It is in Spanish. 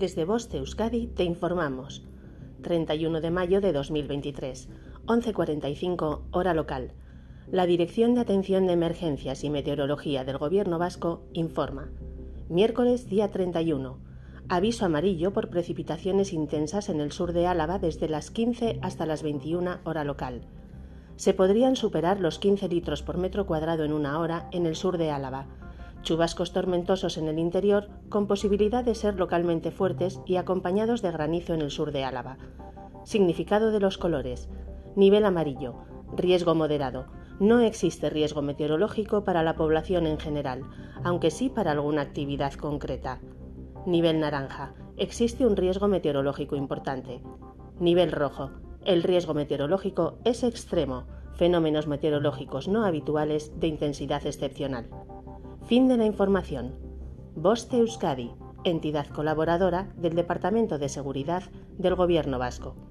Desde Voste Euskadi te informamos. 31 de mayo de 2023, 11.45 hora local. La Dirección de Atención de Emergencias y Meteorología del Gobierno Vasco informa. Miércoles día 31. Aviso amarillo por precipitaciones intensas en el sur de Álava desde las 15 hasta las 21 hora local. Se podrían superar los 15 litros por metro cuadrado en una hora en el sur de Álava Chubascos tormentosos en el interior, con posibilidad de ser localmente fuertes y acompañados de granizo en el sur de Álava. Significado de los colores. Nivel amarillo. Riesgo moderado. No existe riesgo meteorológico para la población en general, aunque sí para alguna actividad concreta. Nivel naranja. Existe un riesgo meteorológico importante. Nivel rojo. El riesgo meteorológico es extremo. Fenómenos meteorológicos no habituales de intensidad excepcional. Fin de la información. Boste Euskadi, entidad colaboradora del Departamento de Seguridad del Gobierno Vasco.